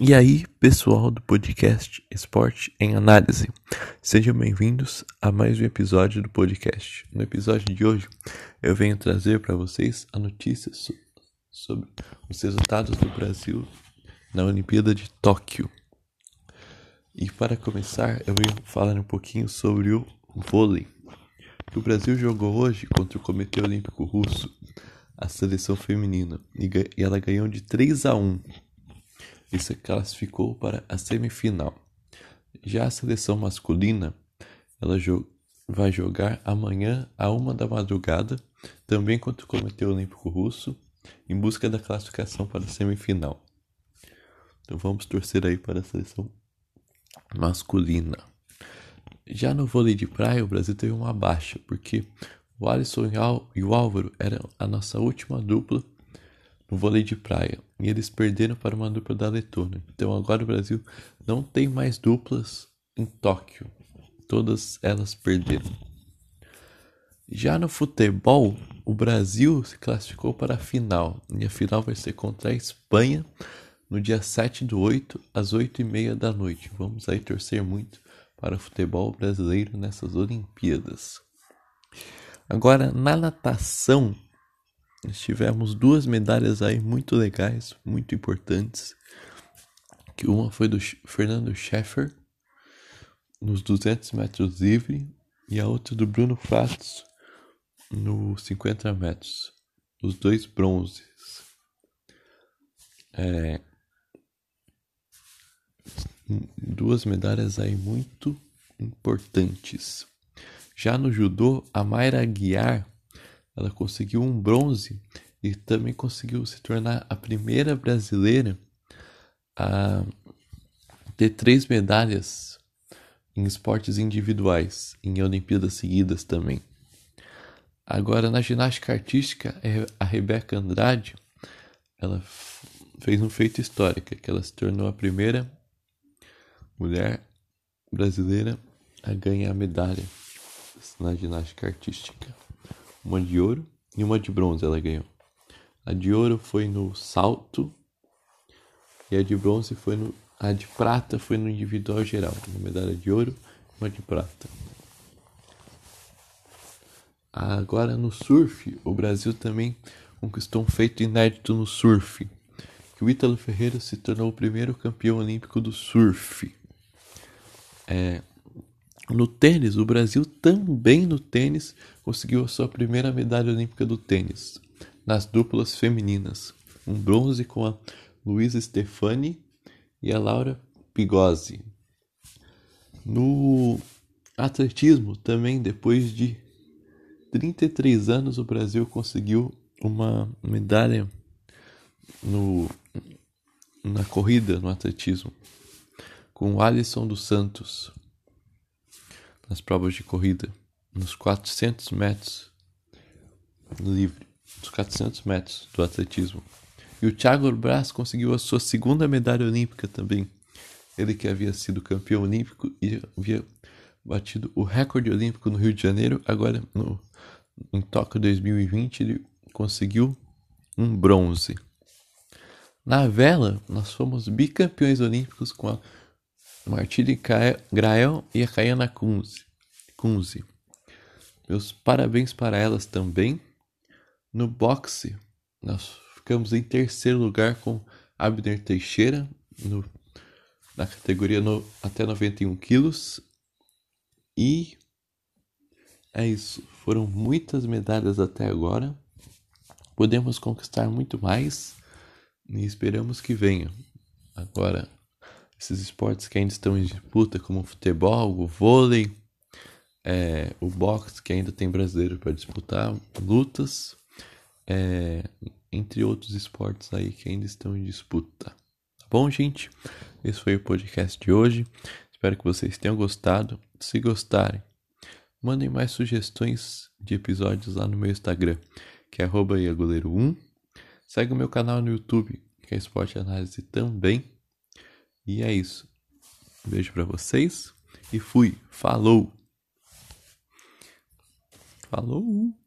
E aí, pessoal do podcast Esporte em Análise, sejam bem-vindos a mais um episódio do podcast. No episódio de hoje, eu venho trazer para vocês a notícia sobre os resultados do Brasil na Olimpíada de Tóquio. E para começar, eu venho falar um pouquinho sobre o vôlei. O Brasil jogou hoje contra o Comitê Olímpico Russo, a seleção feminina, e ela ganhou de 3 a 1 e se classificou para a semifinal. Já a seleção masculina, ela jo vai jogar amanhã a uma da madrugada, também contra o Comitê Olímpico Russo, em busca da classificação para a semifinal. Então vamos torcer aí para a seleção masculina. Já no vôlei de praia, o Brasil teve uma baixa, porque o Alisson e o Álvaro eram a nossa última dupla no vôlei de praia e eles perderam para uma dupla da Letônia. Então agora o Brasil não tem mais duplas em Tóquio. Todas elas perderam. Já no futebol, o Brasil se classificou para a final. E a final vai ser contra a Espanha no dia 7 do 8, às 8 e meia da noite. Vamos aí torcer muito para o futebol brasileiro nessas Olimpíadas. Agora, na natação, nós tivemos duas medalhas aí muito legais, muito importantes. Que uma foi do Fernando Scheffer nos 200 metros livre e a outra do Bruno Fatos nos 50 metros. Os dois bronzes. É, duas medalhas aí muito importantes. Já no judô, a Mayra Aguiar ela conseguiu um bronze e também conseguiu se tornar a primeira brasileira a ter três medalhas em esportes individuais, em Olimpíadas seguidas também. Agora, na ginástica artística, a Rebeca Andrade, ela fez um feito histórico, que ela se tornou a primeira mulher brasileira a ganhar medalha na ginástica artística uma de ouro e uma de bronze ela ganhou. A de ouro foi no salto e a de bronze foi no. A de prata foi no individual geral. Uma medalha de ouro uma de prata. Agora no surf, o Brasil também conquistou um feito inédito no surf. Que o Ítalo Ferreira se tornou o primeiro campeão olímpico do surf. É, no tênis, o Brasil também no tênis conseguiu a sua primeira medalha olímpica do tênis, nas duplas femininas. Um bronze com a Luísa Stefani e a Laura Pigozzi. No atletismo, também depois de 33 anos, o Brasil conseguiu uma medalha no, na corrida no atletismo com Alisson dos Santos nas provas de corrida, nos 400 metros livre, nos 400 metros do atletismo. E o Thiago Braz conseguiu a sua segunda medalha olímpica também. Ele que havia sido campeão olímpico e havia batido o recorde olímpico no Rio de Janeiro, agora no, em Tóquio 2020 ele conseguiu um bronze. Na vela, nós fomos bicampeões olímpicos com a Martírio Grael e a Caiana Kunze. Meus parabéns para elas também. No boxe, nós ficamos em terceiro lugar com Abner Teixeira no, na categoria no, até 91 quilos. E é isso. Foram muitas medalhas até agora. Podemos conquistar muito mais e esperamos que venha. Agora, esses esportes que ainda estão em disputa, como o futebol, o vôlei, é, o boxe, que ainda tem brasileiro para disputar, lutas, é, entre outros esportes aí que ainda estão em disputa. Tá bom, gente? Esse foi o podcast de hoje. Espero que vocês tenham gostado. Se gostarem, mandem mais sugestões de episódios lá no meu Instagram, que é iagoleiro1. Segue o meu canal no YouTube, que é Esporte Análise também. E é isso. Um beijo para vocês e fui. Falou. Falou. Falou.